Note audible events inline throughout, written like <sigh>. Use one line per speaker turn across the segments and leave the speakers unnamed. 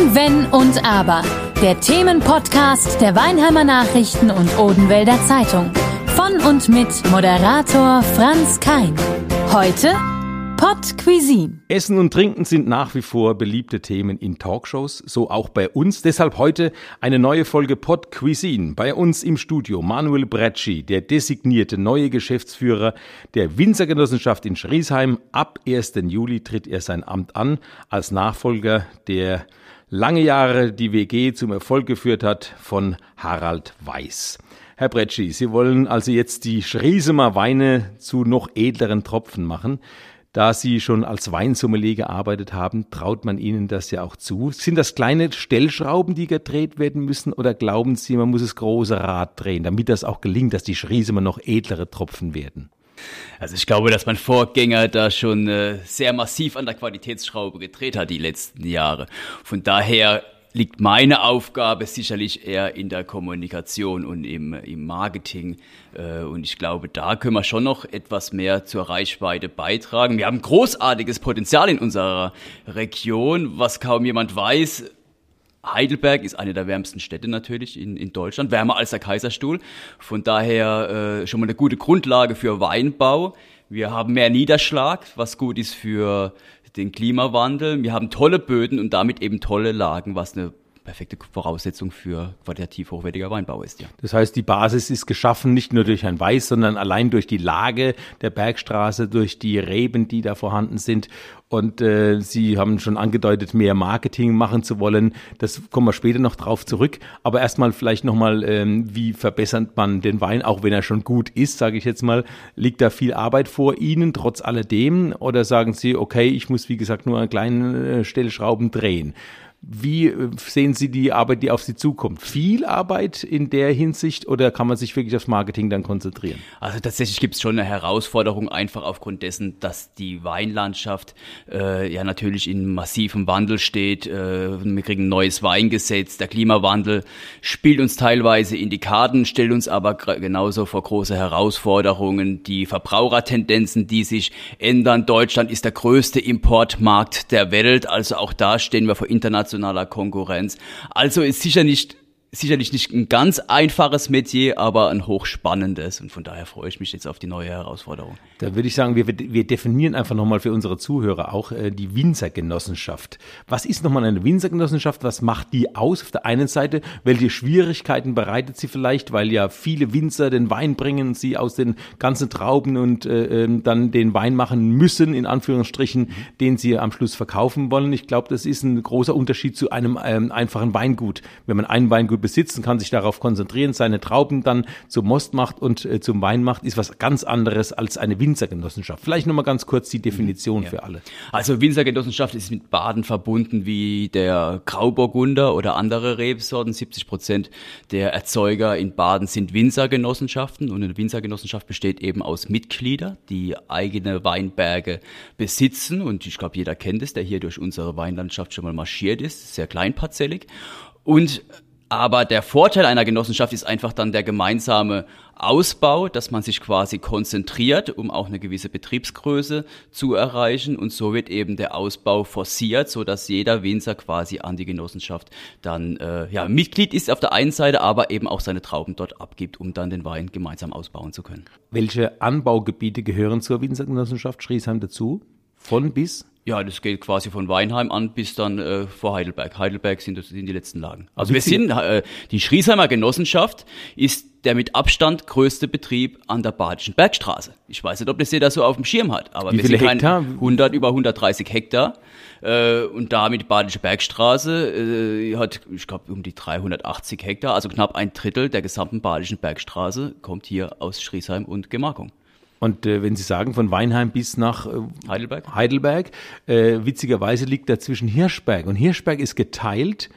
Wenn, und Aber. Der Themenpodcast der Weinheimer Nachrichten und Odenwälder Zeitung. Von und mit Moderator Franz Kein. Heute Pod Cuisine.
Essen und Trinken sind nach wie vor beliebte Themen in Talkshows, so auch bei uns. Deshalb heute eine neue Folge Pod Cuisine. Bei uns im Studio Manuel Brecci, der designierte neue Geschäftsführer der Winzergenossenschaft in Schriesheim. Ab 1. Juli tritt er sein Amt an als Nachfolger der lange Jahre die WG zum Erfolg geführt hat von Harald Weiß. Herr Brecci, Sie wollen also jetzt die Schriesemer Weine zu noch edleren Tropfen machen. Da Sie schon als Weinsommelier gearbeitet haben, traut man Ihnen das ja auch zu. Sind das kleine Stellschrauben, die gedreht werden müssen, oder glauben Sie, man muss das große Rad drehen, damit das auch gelingt, dass die Schriesemer noch edlere Tropfen werden?
Also ich glaube, dass mein Vorgänger da schon äh, sehr massiv an der Qualitätsschraube gedreht hat die letzten Jahre. Von daher liegt meine Aufgabe sicherlich eher in der Kommunikation und im, im Marketing. Äh, und ich glaube, da können wir schon noch etwas mehr zur Reichweite beitragen. Wir haben großartiges Potenzial in unserer Region, was kaum jemand weiß. Heidelberg ist eine der wärmsten Städte natürlich in, in Deutschland, wärmer als der Kaiserstuhl. Von daher äh, schon mal eine gute Grundlage für Weinbau. Wir haben mehr Niederschlag, was gut ist für den Klimawandel. Wir haben tolle Böden und damit eben tolle Lagen, was eine perfekte Voraussetzung für qualitativ hochwertiger Weinbau ist, ja.
Das heißt, die Basis ist geschaffen nicht nur durch ein Weiß, sondern allein durch die Lage der Bergstraße, durch die Reben, die da vorhanden sind. Und äh, Sie haben schon angedeutet, mehr Marketing machen zu wollen. Das kommen wir später noch drauf zurück. Aber erstmal vielleicht nochmal, ähm, wie verbessert man den Wein, auch wenn er schon gut ist, sage ich jetzt mal. Liegt da viel Arbeit vor Ihnen, trotz alledem? Oder sagen Sie, okay, ich muss, wie gesagt, nur an kleinen äh, Stellschrauben drehen? Wie äh, sehen Sie die Arbeit, die auf Sie zukommt? Viel Arbeit in der Hinsicht oder kann man sich wirklich aufs Marketing dann konzentrieren?
Also tatsächlich gibt es schon eine Herausforderung, einfach aufgrund dessen, dass die Weinlandschaft äh, ja natürlich in massivem Wandel steht. Äh, wir kriegen ein neues Weingesetz, der Klimawandel spielt uns teilweise in die Karten, stellt uns aber genauso vor große Herausforderungen. Die Verbrauchertendenzen, die sich ändern. Deutschland ist der größte Importmarkt der Welt, also auch da stehen wir vor internationalen internationaler Konkurrenz. Also ist sicher nicht sicherlich nicht ein ganz einfaches Metier, aber ein hochspannendes. Und von daher freue ich mich jetzt auf die neue Herausforderung.
Da würde ich sagen, wir, wir definieren einfach nochmal für unsere Zuhörer auch äh, die Winzergenossenschaft. Was ist nochmal eine Winzergenossenschaft? Was macht die aus? Auf der einen Seite, welche Schwierigkeiten bereitet sie vielleicht, weil ja viele Winzer den Wein bringen, sie aus den ganzen Trauben und äh, ähm, dann den Wein machen müssen, in Anführungsstrichen, den sie am Schluss verkaufen wollen. Ich glaube, das ist ein großer Unterschied zu einem ähm, einfachen Weingut. Wenn man ein Weingut besitzen, kann sich darauf konzentrieren, seine Trauben dann zum Most macht und äh, zum Wein macht, ist was ganz anderes als eine Winzergenossenschaft. Vielleicht nochmal ganz kurz die Definition ja. für alle.
Also Winzergenossenschaft ist mit Baden verbunden wie der Grauburgunder oder andere Rebsorten. 70 Prozent der Erzeuger in Baden sind Winzergenossenschaften und eine Winzergenossenschaft besteht eben aus Mitgliedern, die eigene Weinberge besitzen und ich glaube, jeder kennt es, der hier durch unsere Weinlandschaft schon mal marschiert ist, sehr kleinparzellig und aber der Vorteil einer Genossenschaft ist einfach dann der gemeinsame Ausbau, dass man sich quasi konzentriert, um auch eine gewisse Betriebsgröße zu erreichen. Und so wird eben der Ausbau forciert, so dass jeder Winzer quasi an die Genossenschaft dann äh, ja, Mitglied ist auf der einen Seite, aber eben auch seine Trauben dort abgibt, um dann den Wein gemeinsam ausbauen zu können.
Welche Anbaugebiete gehören zur Winzergenossenschaft Schriesheim dazu? Von bis?
Ja, das geht quasi von Weinheim an bis dann äh, vor Heidelberg. Heidelberg sind, sind die letzten Lagen. Also wir sind, äh, die Schriesheimer Genossenschaft ist der mit Abstand größte Betrieb an der Badischen Bergstraße. Ich weiß nicht, ob das jeder so auf dem Schirm hat, aber
Wie wir sind Hektar?
100, über 130 Hektar. Äh, und damit Badische Bergstraße äh, hat, ich glaube, um die 380 Hektar, also knapp ein Drittel der gesamten Badischen Bergstraße kommt hier aus Schriesheim und Gemarkung.
Und äh, wenn Sie sagen, von Weinheim bis nach äh, Heidelberg, Heidelberg äh, witzigerweise liegt dazwischen Hirschberg. Und Hirschberg ist geteilt.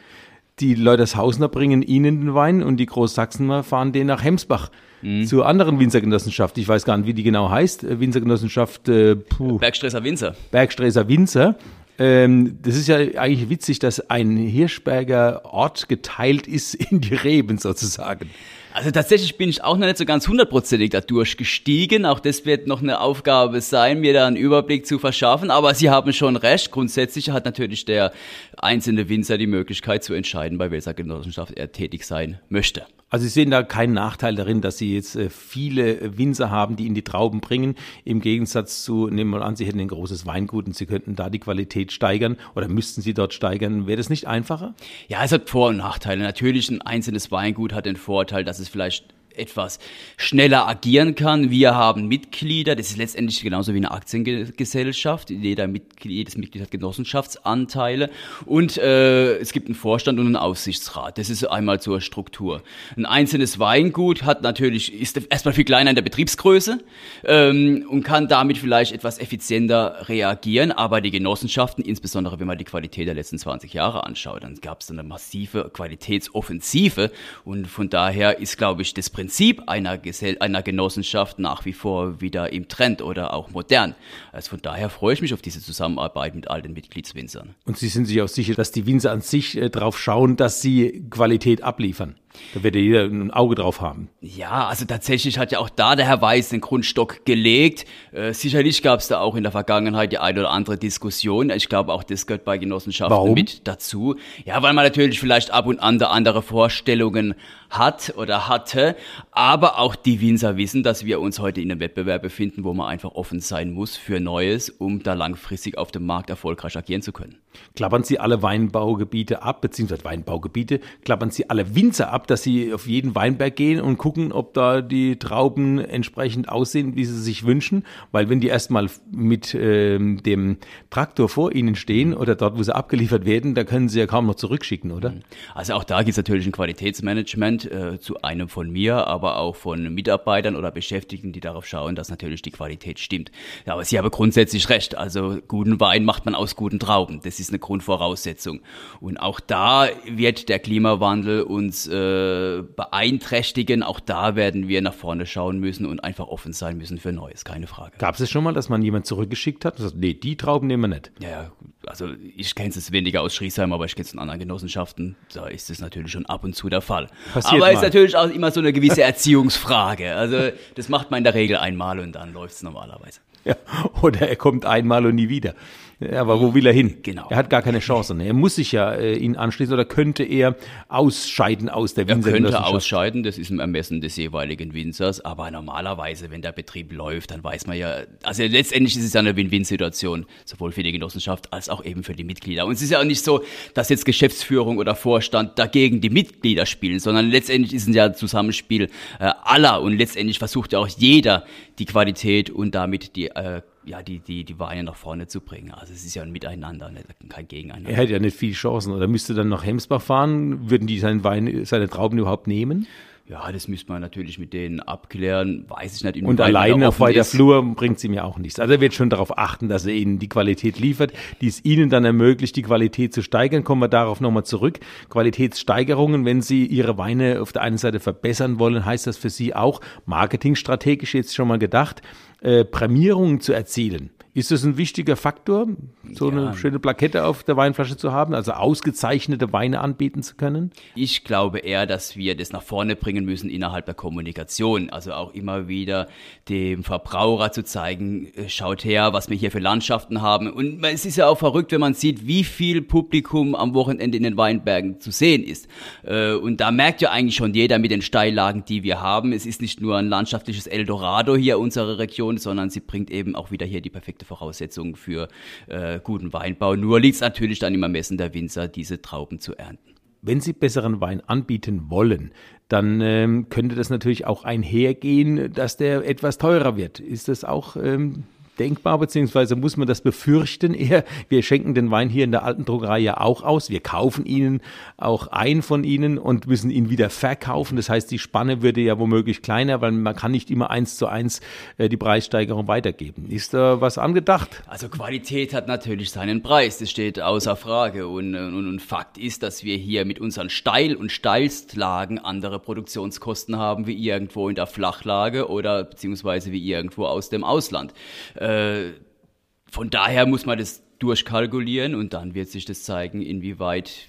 Die Leutershausner bringen Ihnen den Wein und die Großsachsener fahren den nach Hemsbach mhm. zur anderen Winzergenossenschaft. Ich weiß gar nicht, wie die genau heißt. Äh, Winzergenossenschaft
äh, puh. Bergstreser Winzer.
Bergstreser Winzer. Ähm, das ist ja eigentlich witzig, dass ein Hirschberger Ort geteilt ist in die Reben sozusagen.
Also tatsächlich bin ich auch noch nicht so ganz hundertprozentig da durchgestiegen. Auch das wird noch eine Aufgabe sein, mir da einen Überblick zu verschaffen. Aber Sie haben schon recht. Grundsätzlich hat natürlich der einzelne Winzer die Möglichkeit zu entscheiden, bei welcher Genossenschaft er tätig sein möchte.
Also Sie sehen da keinen Nachteil darin, dass Sie jetzt äh, viele Winzer haben, die in die Trauben bringen. Im Gegensatz zu, nehmen wir mal an, Sie hätten ein großes Weingut und Sie könnten da die Qualität steigern oder müssten Sie dort steigern. Wäre das nicht einfacher?
Ja, es hat Vor- und Nachteile. Natürlich ein einzelnes Weingut hat den Vorteil, dass es vielleicht etwas schneller agieren kann. Wir haben Mitglieder, das ist letztendlich genauso wie eine Aktiengesellschaft. Jeder Mitglied, jedes Mitglied hat Genossenschaftsanteile und äh, es gibt einen Vorstand und einen Aufsichtsrat. Das ist einmal zur Struktur. Ein einzelnes Weingut hat natürlich, ist erstmal viel kleiner in der Betriebsgröße ähm, und kann damit vielleicht etwas effizienter reagieren, aber die Genossenschaften, insbesondere wenn man die Qualität der letzten 20 Jahre anschaut, dann gab es eine massive Qualitätsoffensive und von daher ist, glaube ich, das Prinzip Prinzip einer, Gesell einer Genossenschaft nach wie vor wieder im Trend oder auch modern. Also von daher freue ich mich auf diese Zusammenarbeit mit all den Mitgliedswinzern.
Und Sie sind sich auch sicher, dass die Winzer an sich äh, darauf schauen, dass sie Qualität abliefern? Da wird ja jeder ein Auge drauf haben.
Ja, also tatsächlich hat ja auch da der Herr Weiß den Grundstock gelegt. Äh, sicherlich gab es da auch in der Vergangenheit die eine oder andere Diskussion. Ich glaube, auch das gehört bei Genossenschaften
Warum?
mit dazu. Ja, weil man natürlich vielleicht ab und an da andere Vorstellungen hat oder hatte. Aber auch die Winzer wissen, dass wir uns heute in einem Wettbewerb befinden, wo man einfach offen sein muss für Neues, um da langfristig auf dem Markt erfolgreich agieren zu können.
Klappern Sie alle Weinbaugebiete ab, beziehungsweise Weinbaugebiete, klappern Sie alle Winzer ab, dass Sie auf jeden Weinberg gehen und gucken, ob da die Trauben entsprechend aussehen, wie Sie sich wünschen. Weil wenn die erstmal mit ähm, dem Traktor vor Ihnen stehen oder dort, wo sie abgeliefert werden, da können Sie ja kaum noch zurückschicken, oder?
Also auch da gibt es natürlich ein Qualitätsmanagement äh, zu einem von mir, aber auch von Mitarbeitern oder Beschäftigten, die darauf schauen, dass natürlich die Qualität stimmt. Ja, aber Sie haben grundsätzlich recht. Also guten Wein macht man aus guten Trauben. Das ist eine Grundvoraussetzung. Und auch da wird der Klimawandel uns äh, beeinträchtigen. Auch da werden wir nach vorne schauen müssen und einfach offen sein müssen für Neues, keine Frage.
Gab es schon mal, dass man jemand zurückgeschickt hat und sagt, nee, die Trauben nehmen wir nicht?
Ja, also ich kenne es weniger aus Schriesheim, aber ich kenne es in anderen Genossenschaften. Da ist es natürlich schon ab und zu der Fall.
Passiert
aber
mal.
ist natürlich auch immer so eine gewisse Erziehungsfrage. Also das macht man in der Regel einmal und dann läuft es normalerweise.
Ja, <laughs> oder er kommt einmal und nie wieder. Ja, aber wo will er hin?
Genau.
Er hat gar keine Chance. Ne? Er muss sich ja äh, ihn anschließen oder könnte er ausscheiden aus der
Er könnte ausscheiden, das ist im Ermessen des jeweiligen Winzers, aber normalerweise, wenn der Betrieb läuft, dann weiß man ja, also letztendlich ist es ja eine Win-Win-Situation, sowohl für die Genossenschaft als auch eben für die Mitglieder. Und es ist ja auch nicht so, dass jetzt Geschäftsführung oder Vorstand dagegen die Mitglieder spielen, sondern letztendlich ist es ja ein Zusammenspiel äh, aller und letztendlich versucht ja auch jeder die Qualität und damit die äh, ja, die, die, die Weine nach vorne zu bringen. Also es ist ja ein Miteinander, nicht- kein Gegeneinander.
Er hätte ja nicht viele Chancen. Oder müsste dann nach Hemsbach fahren? Würden die seinen Wein, seine Trauben überhaupt nehmen?
Ja, das müsste man natürlich mit denen abklären. Weiß ich nicht.
Und alleine auf weiter
ist.
Flur bringt sie mir auch nichts. Also er wird schon darauf achten, dass er ihnen die Qualität liefert, die es ihnen dann ermöglicht, die Qualität zu steigern. Kommen wir darauf nochmal zurück. Qualitätssteigerungen, wenn Sie Ihre Weine auf der einen Seite verbessern wollen, heißt das für Sie auch, marketingstrategisch jetzt schon mal gedacht, äh, Prämierungen zu erzielen. Ist das ein wichtiger Faktor, so eine schöne Plakette auf der Weinflasche zu haben, also ausgezeichnete Weine anbieten zu können?
Ich glaube eher, dass wir das nach vorne bringen müssen innerhalb der Kommunikation. Also auch immer wieder dem Verbraucher zu zeigen, äh, schaut her, was wir hier für Landschaften haben. Und es ist ja auch verrückt, wenn man sieht, wie viel Publikum am Wochenende in den Weinbergen zu sehen ist. Äh, Und da merkt ja eigentlich schon jeder mit den Steillagen, die wir haben. Es ist nicht nur ein landschaftliches Eldorado hier unsere Region, sondern sie bringt eben auch wieder hier die perfekte Voraussetzung für äh, guten Weinbau. Nur liegt es natürlich dann im Ermessen der Winzer, diese Trauben zu ernten.
Wenn Sie besseren Wein anbieten wollen, dann ähm, könnte das natürlich auch einhergehen, dass der etwas teurer wird. Ist das auch ähm, denkbar, beziehungsweise muss man das befürchten eher? Wir schenken den Wein hier in der alten Druckerei ja auch aus. Wir kaufen ihn auch ein von Ihnen und müssen ihn wieder verkaufen. Das heißt, die Spanne würde ja womöglich kleiner, weil man kann nicht immer eins zu eins äh, die Preissteigerung weitergeben. Ist da was angedacht?
Also Qualität hat natürlich seinen Preis, das steht außer Frage. Und, und, und Fakt ist, dass wir hier mit unseren Steil- und Steilstlagen andere Produktionskosten haben wie irgendwo in der Flachlage oder beziehungsweise wie irgendwo aus dem Ausland. Äh, von daher muss man das durchkalkulieren und dann wird sich das zeigen, inwieweit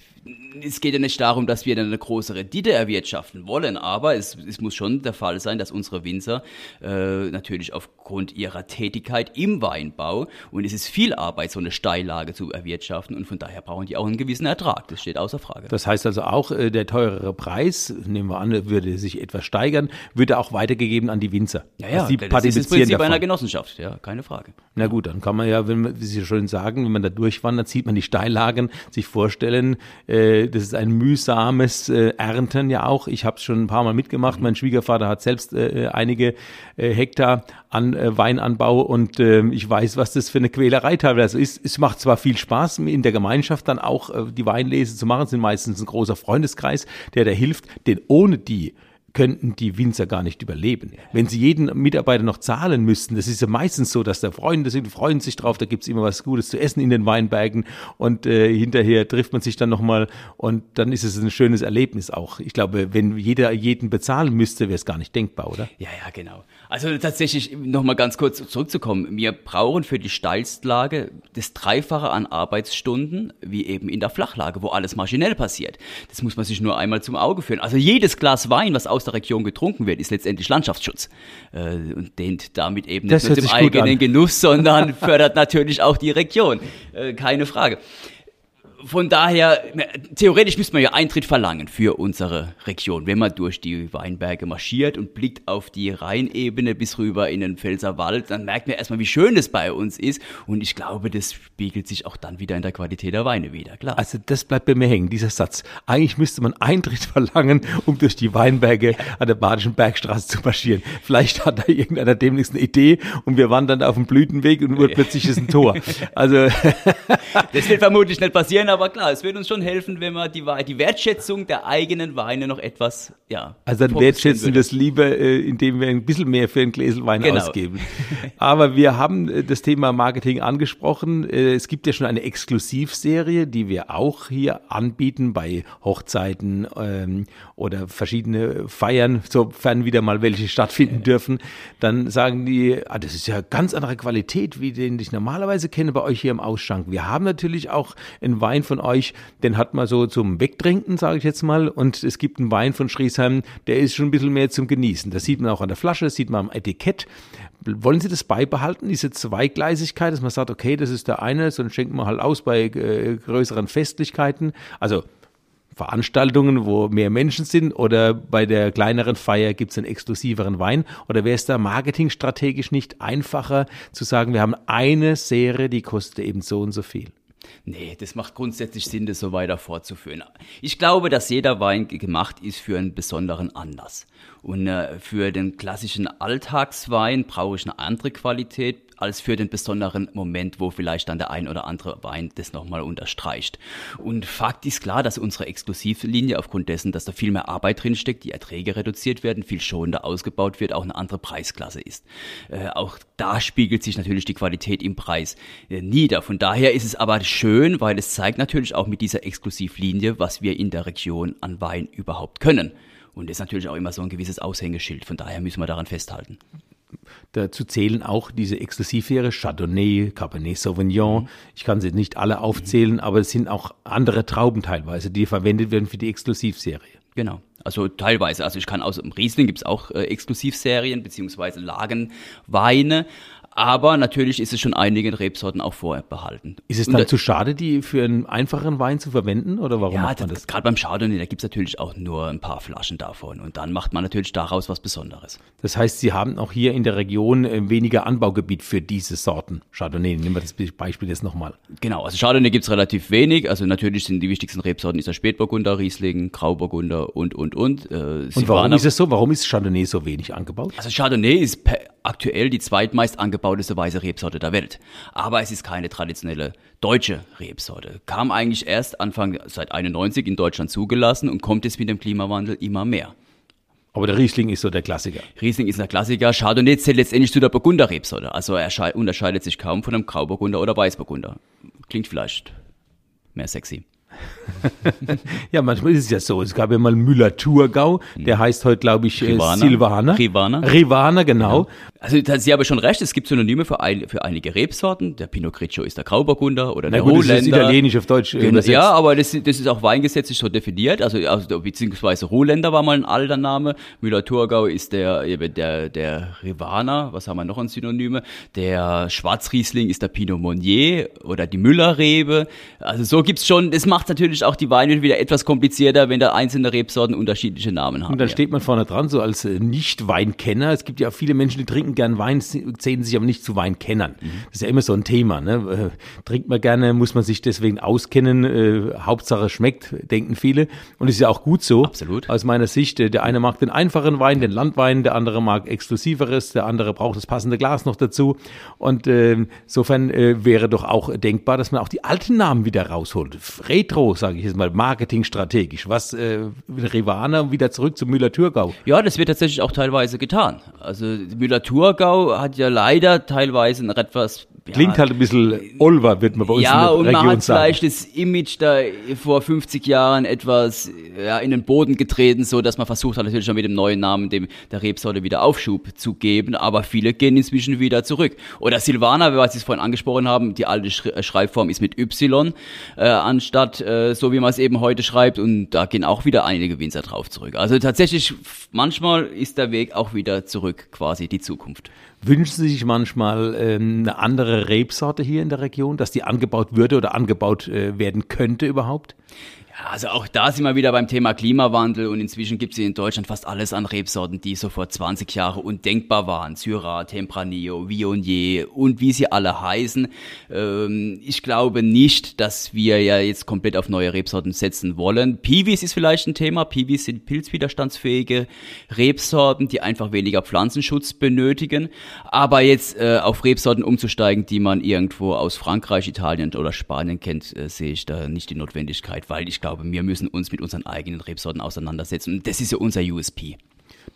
es geht ja nicht darum, dass wir dann eine große Rendite erwirtschaften wollen, aber es, es muss schon der Fall sein, dass unsere Winzer äh, natürlich aufgrund ihrer Tätigkeit im Weinbau und es ist viel Arbeit, so eine Steillage zu erwirtschaften und von daher brauchen die auch einen gewissen Ertrag. Das steht außer Frage.
Das heißt also auch, äh, der teurere Preis, nehmen wir an, würde sich etwas steigern, würde auch weitergegeben an die Winzer.
Ja, ja,
also die
das ist das Prinzip einer Genossenschaft, ja, keine Frage.
Na gut, dann kann man ja, wenn wie Sie schon sagen, wenn man da durchwandert, sieht man die Steillagen, sich vorstellen, äh, das ist ein mühsames äh, Ernten ja auch. Ich habe es schon ein paar Mal mitgemacht. Mein Schwiegervater hat selbst äh, einige äh, Hektar an äh, Weinanbau und äh, ich weiß, was das für eine Quälerei teilweise ist. Es macht zwar viel Spaß, in der Gemeinschaft dann auch äh, die Weinlese zu machen, es sind meistens ein großer Freundeskreis, der da hilft, denn ohne die könnten die Winzer gar nicht überleben. Wenn sie jeden Mitarbeiter noch zahlen müssten, das ist ja meistens so, dass da Freunde sind, freuen sich drauf, da gibt's immer was Gutes zu essen in den Weinbergen und äh, hinterher trifft man sich dann nochmal und dann ist es ein schönes Erlebnis auch. Ich glaube, wenn jeder jeden bezahlen müsste, wäre es gar nicht denkbar, oder?
Ja, ja, genau. Also tatsächlich nochmal ganz kurz zurückzukommen. Wir brauchen für die Steilstlage das Dreifache an Arbeitsstunden wie eben in der Flachlage, wo alles maschinell passiert. Das muss man sich nur einmal zum Auge führen. Also jedes Glas Wein, was aus der Region getrunken wird, ist letztendlich Landschaftsschutz. Äh, und dehnt damit eben nicht nur dem eigenen Genuss, sondern fördert natürlich auch die Region. Äh, keine Frage von daher, theoretisch müsste man ja Eintritt verlangen für unsere Region, wenn man durch die Weinberge marschiert und blickt auf die Rheinebene bis rüber in den Pfälzerwald, dann merkt man erstmal, wie schön es bei uns ist. Und ich glaube, das spiegelt sich auch dann wieder in der Qualität der Weine wieder, klar.
Also das bleibt bei mir hängen, dieser Satz. Eigentlich müsste man Eintritt <laughs> verlangen, um durch die Weinberge an der Badischen Bergstraße zu marschieren. Vielleicht hat da irgendeiner demnächst eine Idee und wir wandern auf dem Blütenweg und <laughs> urplötzlich ist ein Tor. Also
das wird vermutlich nicht passieren, aber klar, es wird uns schon helfen, wenn wir die, die Wertschätzung der eigenen Weine noch etwas, ja.
Also dann wertschätzen wir es lieber, äh, indem wir ein bisschen mehr für ein Gläsel Wein genau. ausgeben. Aber wir haben äh, das Thema Marketing angesprochen. Äh, es gibt ja schon eine Exklusivserie, die wir auch hier anbieten bei Hochzeiten ähm, oder verschiedene Feiern, sofern wieder mal welche stattfinden dürfen. Dann sagen die, ah, das ist ja ganz andere Qualität, wie den ich normalerweise kenne bei euch hier im Ausschank. Wir haben natürlich auch einen Wein von euch, den hat man so zum Wegtrinken, sage ich jetzt mal. Und es gibt einen Wein von Schriesheim, der ist schon ein bisschen mehr zum Genießen. Das sieht man auch an der Flasche, das sieht man am Etikett. Wollen Sie das beibehalten, diese Zweigleisigkeit, dass man sagt, okay, das ist der eine, so schenkt man halt aus bei äh, größeren Festlichkeiten. Also Veranstaltungen, wo mehr Menschen sind oder bei der kleineren Feier gibt es einen exklusiveren Wein? Oder wäre es da marketingstrategisch nicht einfacher zu sagen, wir haben eine Serie, die kostet eben so und so viel?
Nee, das macht grundsätzlich Sinn, das so weiter fortzuführen. Ich glaube, dass jeder Wein gemacht ist für einen besonderen Anlass. Und äh, für den klassischen Alltagswein brauche ich eine andere Qualität als für den besonderen Moment, wo vielleicht dann der ein oder andere Wein das nochmal unterstreicht. Und Fakt ist klar, dass unsere Exklusivlinie aufgrund dessen, dass da viel mehr Arbeit drinsteckt, die Erträge reduziert werden, viel schonender ausgebaut wird, auch eine andere Preisklasse ist. Äh, auch da spiegelt sich natürlich die Qualität im Preis äh, nieder. Von daher ist es aber schön, weil es zeigt natürlich auch mit dieser Exklusivlinie, was wir in der Region an Wein überhaupt können. Und das ist natürlich auch immer so ein gewisses Aushängeschild. Von daher müssen wir daran festhalten.
Dazu zählen auch diese Exklusivjahre, Chardonnay, Cabernet Sauvignon. Mhm. Ich kann sie nicht alle aufzählen, aber es sind auch andere Trauben teilweise, die verwendet werden für die Exklusivserie.
Genau. Also teilweise. Also ich kann aus dem Riesling gibt es auch äh, Exklusivserien beziehungsweise Lagenweine. Aber natürlich ist es schon einigen Rebsorten auch vorbehalten.
Ist es dann da, zu schade, die für einen einfachen Wein zu verwenden? Oder warum
ja, macht man das? das? Gerade beim Chardonnay, da gibt es natürlich auch nur ein paar Flaschen davon. Und dann macht man natürlich daraus was Besonderes.
Das heißt, Sie haben auch hier in der Region äh, weniger Anbaugebiet für diese Sorten Chardonnay. Nehmen wir das Beispiel jetzt nochmal.
Genau, also Chardonnay gibt es relativ wenig. Also natürlich sind die wichtigsten Rebsorten ist der Spätburgunder, Riesling, Grauburgunder und, und, und.
Äh, und warum ist es so? Warum ist Chardonnay so wenig angebaut?
Also Chardonnay ist aktuell die zweitmeist angebauteste weiße Rebsorte der Welt. Aber es ist keine traditionelle deutsche Rebsorte. Kam eigentlich erst Anfang seit 91 in Deutschland zugelassen und kommt jetzt mit dem Klimawandel immer mehr.
Aber der Riesling ist so der Klassiker.
Riesling ist der Klassiker. Chardonnay zählt letztendlich zu der Burgunder-Rebsorte. Also er unterscheidet sich kaum von einem Grauburgunder oder Weißburgunder. Klingt vielleicht mehr sexy. <laughs>
ja, manchmal ist es ja so. Es gab ja mal Müller-Thurgau, der heißt heute, glaube ich,
Rivana.
Silvaner.
Rivana.
Rivana, genau.
Also da- Sie haben schon recht, es gibt Synonyme für, ein, für einige Rebsorten. Der Pinot Grigio ist der Grauburgunder oder
Na
der
gut, das ist italienisch auf Deutsch äh,
Genau,
übersetzt.
ja, aber das, das ist auch weingesetzlich so definiert, also, also beziehungsweise Ruhländer war mal ein alter Name, Müller-Thurgau ist der, der, der Rivana, was haben wir noch an Synonyme, der Schwarzriesling ist der Pinot Meunier oder die Müllerrebe, also so gibt's schon, das macht natürlich auch die Weine wieder etwas komplizierter, wenn da einzelne Rebsorten unterschiedliche Namen haben.
Und dann
ja.
steht man vorne dran, so als äh, Nicht-Weinkenner. Es gibt ja viele Menschen, die trinken gern Wein, zählen sich aber nicht zu Weinkennern.
Mhm.
Das ist ja immer so ein Thema. Ne? Äh, Trinkt man gerne, muss man sich deswegen auskennen. Äh, Hauptsache schmeckt, denken viele. Und es ist ja auch gut so.
Absolut.
Aus meiner Sicht. Äh, Der eine mag den einfachen Wein, den Landwein, der andere mag exklusiveres, der andere braucht das passende Glas noch dazu. Und äh, insofern äh, wäre doch auch denkbar, dass man auch die alten Namen wieder rausholt. Retro, sage ich jetzt mal, marketingstrategisch. Was äh, Rivana wieder zurück zu Müller-Thurgau.
Ja, das wird tatsächlich auch teilweise getan. Also Müller-Thurgau hat ja leider teilweise ein etwas
Klingt halt ein bisschen Olver, wird man bei uns
ja,
in
und
der
man
Region
hat
sagen.
vielleicht das Image da vor 50 Jahren etwas ja, in den Boden getreten, so dass man versucht hat, natürlich schon mit dem neuen Namen dem der Rebsorte wieder Aufschub zu geben, aber viele gehen inzwischen wieder zurück. Oder Silvana, was Sie es vorhin angesprochen haben, die alte äh, Schreibform ist mit Y äh, anstatt äh, so wie man es eben heute schreibt und da gehen auch wieder einige Winzer drauf zurück. Also tatsächlich manchmal ist der Weg auch wieder zurück, quasi die Zukunft.
Wünschen Sie sich manchmal ähm, eine andere Rebsorte hier in der Region, dass die angebaut würde oder angebaut äh, werden könnte überhaupt?
Also auch da sind wir wieder beim Thema Klimawandel und inzwischen gibt es in Deutschland fast alles an Rebsorten, die so vor 20 Jahren undenkbar waren. Syrah, Tempranillo, Viognier und wie sie alle heißen. Ähm, ich glaube nicht, dass wir ja jetzt komplett auf neue Rebsorten setzen wollen. Piwis ist vielleicht ein Thema. Piwis sind pilzwiderstandsfähige Rebsorten, die einfach weniger Pflanzenschutz benötigen. Aber jetzt äh, auf Rebsorten umzusteigen, die man irgendwo aus Frankreich, Italien oder Spanien kennt, äh, sehe ich da nicht die Notwendigkeit, weil ich glaube, wir müssen uns mit unseren eigenen Rebsorten auseinandersetzen. Und das ist ja unser USP.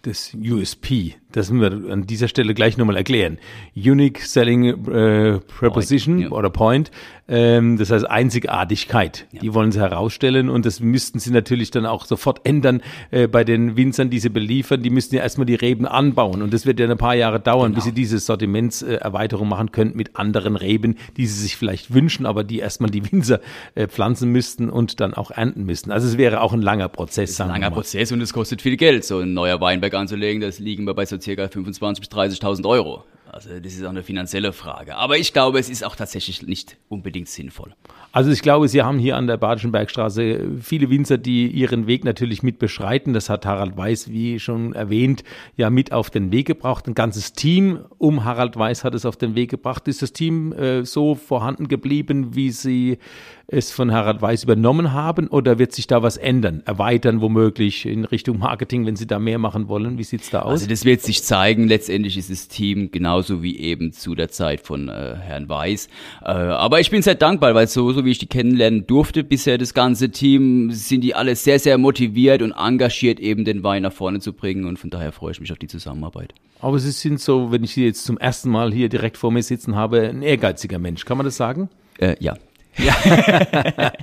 Das USP, das müssen wir an dieser Stelle gleich nochmal erklären. Unique Selling äh, Proposition
Point, ja.
oder Point, ähm, das heißt Einzigartigkeit. Die wollen sie herausstellen und das müssten sie natürlich dann auch sofort ändern äh, bei den Winzern, die sie beliefern. Die müssten ja erstmal die Reben anbauen und das wird ja ein paar Jahre dauern, bis sie diese Sortimentserweiterung machen können mit anderen Reben, die sie sich vielleicht wünschen, aber die erstmal die Winzer äh, pflanzen müssten und dann auch ernten müssten. Also es wäre auch ein langer Prozess. wir
Langer. Prozess und es kostet viel Geld, so ein neuer Weinberg anzulegen. Das liegen wir bei so circa 25.000 bis 30.000 Euro. Also das ist auch eine finanzielle Frage. Aber ich glaube, es ist auch tatsächlich nicht unbedingt sinnvoll.
Also ich glaube, Sie haben hier an der Badischen Bergstraße viele Winzer, die ihren Weg natürlich mit beschreiten. Das hat Harald Weiß, wie schon erwähnt, ja mit auf den Weg gebracht. Ein ganzes Team um Harald Weiß hat es auf den Weg gebracht. Ist das Team äh, so vorhanden geblieben, wie Sie es von Harald Weiß übernommen haben? Oder wird sich da was ändern? Erweitern womöglich in Richtung Marketing, wenn Sie da mehr machen wollen? Wie sieht's da aus?
Also das wird sich zeigen. Letztendlich ist das Team genauso wie eben zu der Zeit von äh, Herrn Weiß. Äh, aber ich bin sehr dankbar, weil so, so wie ich die kennenlernen durfte bisher, das ganze Team, sind die alle sehr, sehr motiviert und engagiert, eben den Wein nach vorne zu bringen. Und von daher freue ich mich auf die Zusammenarbeit.
Aber Sie sind so, wenn ich Sie jetzt zum ersten Mal hier direkt vor mir sitzen habe, ein ehrgeiziger Mensch. Kann man das sagen?
Äh, ja. <laughs>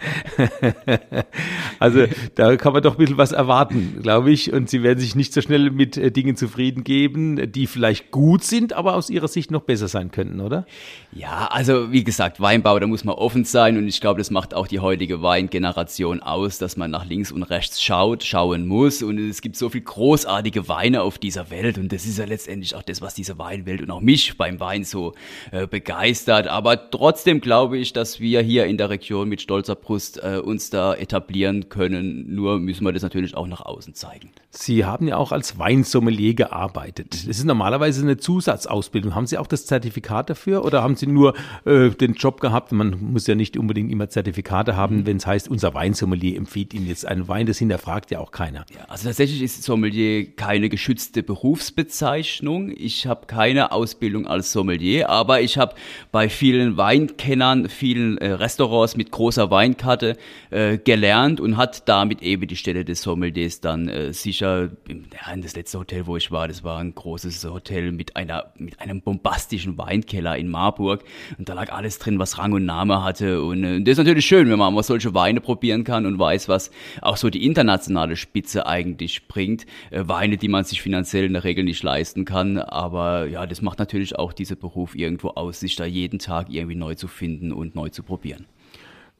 Also da kann man doch ein bisschen was erwarten, glaube ich. Und Sie werden sich nicht so schnell mit äh, Dingen zufrieden geben, die vielleicht gut sind, aber aus Ihrer Sicht noch besser sein könnten, oder?
Ja, also wie gesagt, Weinbau, da muss man offen sein und ich glaube, das macht auch die heutige Weingeneration aus, dass man nach links und rechts schaut, schauen muss und es gibt so viel großartige Weine auf dieser Welt und das ist ja letztendlich auch das, was diese Weinwelt und auch mich beim Wein so äh, begeistert. Aber trotzdem glaube ich, dass wir hier in der Region mit stolzer Brust äh, uns da etablieren können. Nur müssen wir das natürlich auch nach außen zeigen.
Sie haben ja auch als Weinsommelier gearbeitet. Das ist normalerweise eine Zusatzausbildung. Haben Sie auch das Zertifikat dafür oder haben Sie nur äh, den Job gehabt? Man muss ja nicht unbedingt immer Zertifikate haben, wenn es heißt, unser Weinsommelier empfiehlt Ihnen jetzt einen Wein. Das hinterfragt ja auch keiner.
Ja, also tatsächlich ist Sommelier keine geschützte Berufsbezeichnung. Ich habe keine Ausbildung als Sommelier, aber ich habe bei vielen Weinkennern, vielen äh, Restaurants mit großer Weinkarte äh, gelernt und hat damit eben die Stelle des Sommeliers dann äh, sicher, ja, das letzte Hotel, wo ich war, das war ein großes Hotel mit einer mit einem bombastischen Weinkeller in Marburg und da lag alles drin, was Rang und Name hatte und äh, das ist natürlich schön, wenn man mal solche Weine probieren kann und weiß, was auch so die internationale Spitze eigentlich bringt. Äh, Weine, die man sich finanziell in der Regel nicht leisten kann, aber ja, das macht natürlich auch dieser Beruf irgendwo aus, sich da jeden Tag irgendwie neu zu finden und neu zu probieren.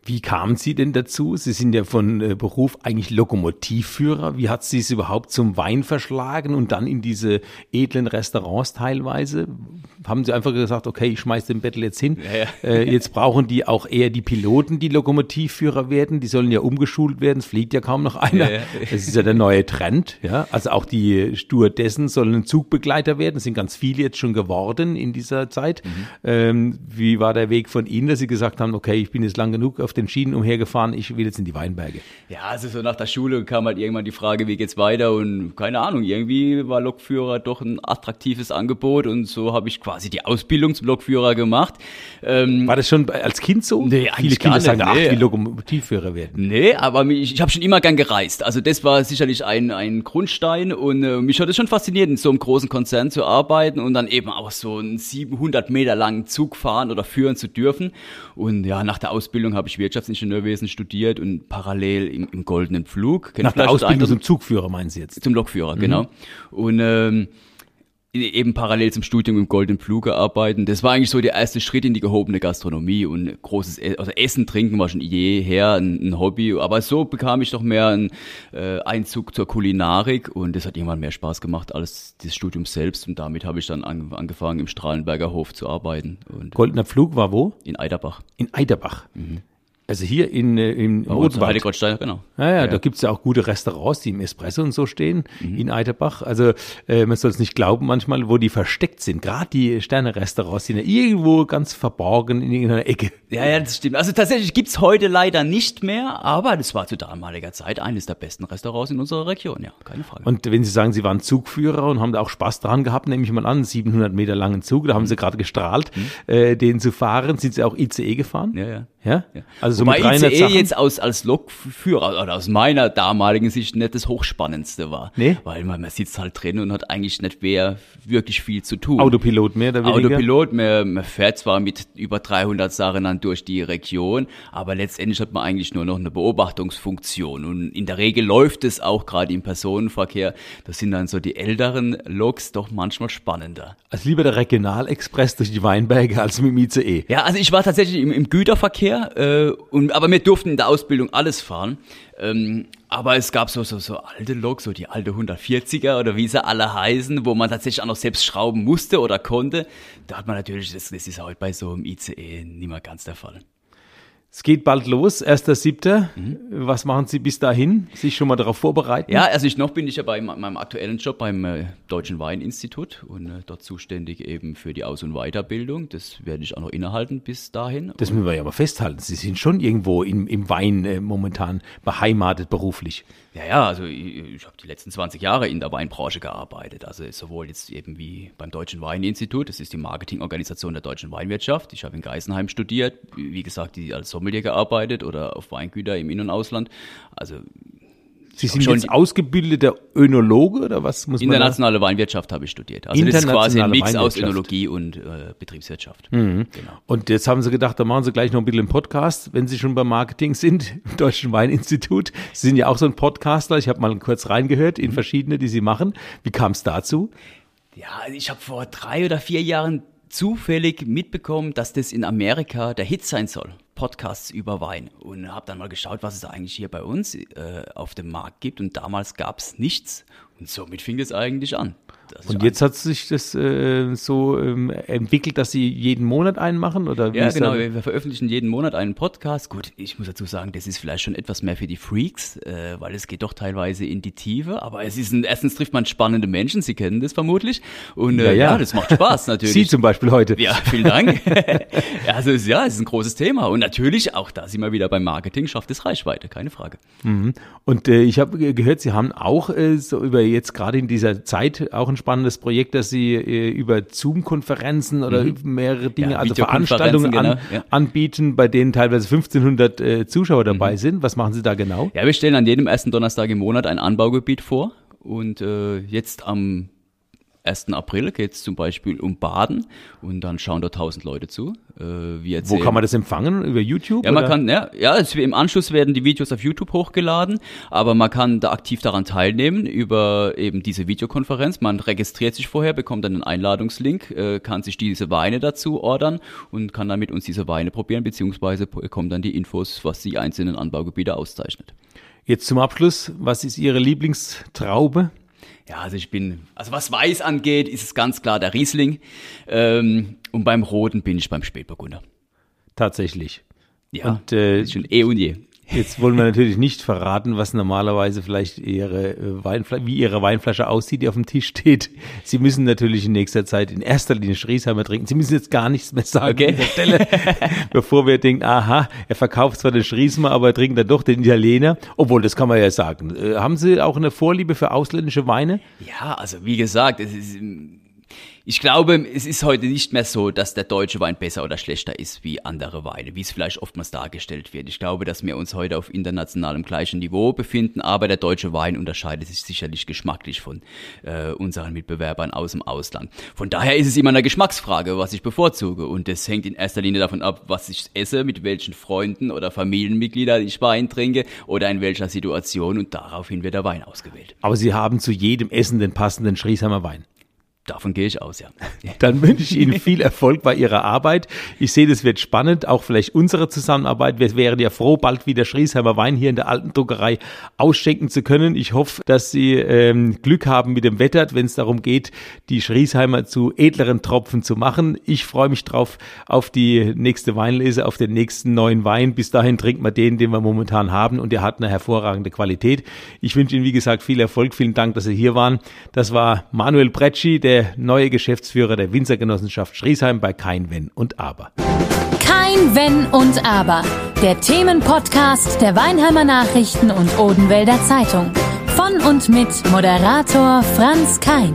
Wie kamen Sie denn dazu? Sie sind ja von äh, Beruf eigentlich Lokomotivführer. Wie hat Sie es überhaupt zum Wein verschlagen und dann in diese edlen Restaurants teilweise? Haben Sie einfach gesagt, okay, ich schmeiß den Bettel jetzt hin. Ja, ja. Äh, jetzt brauchen die auch eher die Piloten, die Lokomotivführer werden. Die sollen ja umgeschult werden. Es fliegt ja kaum noch einer. Ja, das ist ja der neue Trend. Ja, also auch die Stewardessen sollen Zugbegleiter werden. Das sind ganz viele jetzt schon geworden in dieser Zeit. Mhm. Ähm, wie war der Weg von Ihnen, dass Sie gesagt haben, okay, ich bin jetzt lang genug auf den Schienen umhergefahren, ich will jetzt in die Weinberge.
Ja, also so nach der Schule kam halt irgendwann die Frage, wie geht's weiter und keine Ahnung, irgendwie war Lokführer doch ein attraktives Angebot und so habe ich quasi die Ausbildung zum Lokführer gemacht.
Ähm, war das schon als Kind so?
Nee, Viele Kinder sagen,
ach, nee. wie Lokomotivführer werden.
Nee, aber mich, ich habe schon immer gern gereist. Also das war sicherlich ein, ein Grundstein und äh, mich hat es schon fasziniert, in so einem großen Konzern zu arbeiten und dann eben auch so einen 700 Meter langen Zug fahren oder führen zu dürfen. Und ja, nach der Ausbildung habe ich Wirtschaftsingenieurwesen studiert und parallel im, im Goldenen Flug.
Nach der Ausbildung zum Zugführer meinen Sie jetzt?
Zum Lokführer, mhm. genau. Und ähm, eben parallel zum Studium im Golden Flug arbeiten. Das war eigentlich so der erste Schritt in die gehobene Gastronomie und großes e also Essen, Trinken war schon jeher ein, ein, Hobby. Aber so bekam ich doch mehr einen äh, Einzug zur Kulinarik und das hat irgendwann mehr Spaß gemacht als das Studium selbst und damit habe ich dann an, angefangen im Strahlenberger Hof zu arbeiten. Und
Goldener Flug war wo?
In Eiderbach.
In Eiderbach. Mhm. Also hier in, äh, im
Odenwald. genau.
Ja, ja, ja. da gibt's ja auch gute Restaurants, die im Espresso und so stehen, mhm. in Eiterbach. Also äh, man soll es nicht glauben manchmal, wo die versteckt sind. Gerade die Sterne-Restaurants sind ja irgendwo ganz verborgen in irgendeiner Ecke.
Ja, ja, das stimmt. Also tatsächlich gibt's heute leider nicht mehr, aber das war zu damaliger Zeit eines der besten Restaurants in unserer Region, ja, keine Frage.
Und wenn Sie sagen, Sie waren Zugführer und haben da auch Spaß dran gehabt, nehme ich mal an, 700 Meter langen Zug, da haben mhm. Sie gerade gestrahlt, mhm. äh, den zu fahren. Sind Sie auch ICE gefahren?
Ja, ja.
Ja?
ja. Also so Wobei mit ICE Sachen. jetzt aus, als Lokführer oder aus meiner damaligen Sicht nicht das Hochspannendste war.
Nee?
Weil man, man sitzt halt drin und hat eigentlich nicht mehr wirklich viel zu tun.
Autopilot mehr oder weniger?
Autopilot, man, man fährt zwar mit über 300 Sachen dann durch die Region, aber letztendlich hat man eigentlich nur noch eine Beobachtungsfunktion. Und in der Regel läuft es auch gerade im Personenverkehr. Das sind dann so die älteren Loks doch manchmal spannender.
Also lieber der Regionalexpress durch die Weinberge als mit dem ICE.
Ja, also ich war tatsächlich im, im Güterverkehr äh, und, aber wir durften in der Ausbildung alles fahren. Ähm, aber es gab so, so, so alte Loks, so die alte 140er oder wie sie alle heißen, wo man tatsächlich auch noch selbst schrauben musste oder konnte. Da hat man natürlich, das, das ist heute bei so einem ICE nicht mehr ganz der Fall.
Es geht bald los, 1.7. Mhm. Was machen Sie bis dahin? Sich schon mal darauf vorbereiten?
Ja, also ich noch bin ich ja bei meinem aktuellen Job beim äh, Deutschen Weininstitut und äh, dort zuständig eben für die Aus- und Weiterbildung. Das werde ich auch noch innehalten bis dahin.
Das müssen wir ja mal festhalten. Sie sind schon irgendwo im, im Wein äh, momentan beheimatet beruflich.
Ja, ja, also ich, ich habe die letzten 20 Jahre in der Weinbranche gearbeitet. Also sowohl jetzt eben wie beim Deutschen Weininstitut, das ist die Marketingorganisation der deutschen Weinwirtschaft. Ich habe in Geisenheim studiert, wie gesagt, die als Sommelier gearbeitet oder auf Weingüter im In- und Ausland. Also
Sie sind schon jetzt ausgebildeter Önologe oder was
muss man Internationale Weinwirtschaft habe ich studiert. Also das ist quasi ein Mix aus Önologie und äh, Betriebswirtschaft.
Mhm. Genau. Und jetzt haben Sie gedacht, da machen Sie gleich noch ein bisschen einen Podcast, wenn Sie schon beim Marketing sind, <laughs> im Deutschen Weininstitut. Sie sind ja auch so ein Podcaster. Ich habe mal kurz reingehört in mhm. verschiedene, die Sie machen. Wie kam es dazu?
Ja, also ich habe vor drei oder vier Jahren zufällig mitbekommen, dass das in Amerika der Hit sein soll. Podcasts über Wein und habe dann mal geschaut, was es eigentlich hier bei uns äh, auf dem Markt gibt und damals gab es nichts und somit fing es eigentlich an.
Und jetzt hat sich das äh, so ähm, entwickelt, dass Sie jeden Monat einen machen? Oder
ja, genau. Wir, wir, veröffentlichen jeden Monat einen Podcast. Gut, ich muss dazu sagen, das ist vielleicht schon etwas mehr für die Freaks, äh, weil es geht doch teilweise in die Tiefe. Aber es ist ein, erstens trifft man spannende Menschen, Sie kennen das vermutlich. Und äh, ja, ja. ja, das macht Spaß <laughs> natürlich.
Sie zum Beispiel heute.
Ja, vielen Dank. <laughs> also ja, es ist ein großes Thema. Und natürlich, auch da sind wir wieder beim Marketing, schafft es Reichweite, keine Frage.
Mhm. Und äh, ich habe gehört, Sie haben auch äh, so über jetzt gerade in dieser Zeit auch ein ein spannendes Projekt, dass Sie äh, über Zoom-Konferenzen oder mhm. mehrere Dinge, ja, also Veranstaltungen genau, an, ja. anbieten, bei denen teilweise 1500 äh, Zuschauer dabei mhm. sind. Was machen Sie da genau?
Ja, wir stellen an jedem ersten Donnerstag im Monat ein Anbaugebiet vor. Und äh, jetzt am 1. April geht es zum Beispiel um Baden und dann schauen da 1000 Leute zu.
Äh, Wo kann man das empfangen? Über YouTube?
Ja, man oder? kann, ja, ja also im Anschluss werden die Videos auf YouTube hochgeladen, aber man kann da aktiv daran teilnehmen über eben diese Videokonferenz. Man registriert sich vorher, bekommt dann einen Einladungslink, äh, kann sich diese Weine dazu ordern und kann dann mit uns diese Weine probieren, beziehungsweise bekommt dann die Infos, was die einzelnen Anbaugebiete auszeichnet.
Jetzt zum Abschluss, was ist Ihre Lieblingstraube?
Ja, also ich bin, also was Weiß angeht, ist es ganz klar der Riesling. Ähm, und beim Roten bin ich beim Spätburgunder.
Tatsächlich.
Ja, und, äh, schon eh und je.
Jetzt wollen wir natürlich nicht verraten, was normalerweise vielleicht ihre äh, Weinflasche, wie ihre Weinflasche aussieht, die auf dem Tisch steht. Sie müssen natürlich in nächster Zeit in erster Linie Schriesheimer trinken. Sie müssen jetzt gar nichts mehr sagen okay. an der Stelle, <laughs> bevor wir denken, aha, er verkauft zwar den Schriesmer, aber er trinkt dann doch den Italiener. Obwohl, das kann man ja sagen. Äh, haben Sie auch eine Vorliebe für ausländische Weine?
Ja, also wie gesagt, es ist ich glaube, es ist heute nicht mehr so, dass der deutsche Wein besser oder schlechter ist wie andere Weine, wie es vielleicht oftmals dargestellt wird. Ich glaube, dass wir uns heute auf internationalem gleichen Niveau befinden, aber der deutsche Wein unterscheidet sich sicherlich geschmacklich von äh, unseren Mitbewerbern aus dem Ausland. Von daher ist es immer eine Geschmacksfrage, was ich bevorzuge. Und das hängt in erster Linie davon ab, was ich esse, mit welchen Freunden oder Familienmitgliedern ich Wein trinke oder in welcher Situation und daraufhin wird der Wein ausgewählt.
Aber Sie haben zu jedem Essen den passenden Schriesheimer Wein.
Davon gehe ich aus, ja. <laughs>
Dann wünsche ich Ihnen <laughs> viel Erfolg bei Ihrer Arbeit. Ich sehe, das wird spannend, auch vielleicht unsere Zusammenarbeit. Wir wären ja froh, bald wieder Schriesheimer Wein hier in der alten Druckerei ausschenken zu können. Ich hoffe, dass Sie ähm, Glück haben mit dem Wetter, wenn es darum geht, die Schriesheimer zu edleren Tropfen zu machen. Ich freue mich drauf auf die nächste Weinlese, auf den nächsten neuen Wein. Bis dahin trinkt man den, den wir momentan haben und der hat eine hervorragende Qualität. Ich wünsche Ihnen, wie gesagt, viel Erfolg. Vielen Dank, dass Sie hier waren. Das war Manuel Brecci, der der neue Geschäftsführer der Winzergenossenschaft Schriesheim bei Kein Wenn und Aber.
Kein Wenn und Aber. Der Themenpodcast der Weinheimer Nachrichten und Odenwälder Zeitung. Von und mit Moderator Franz Kein.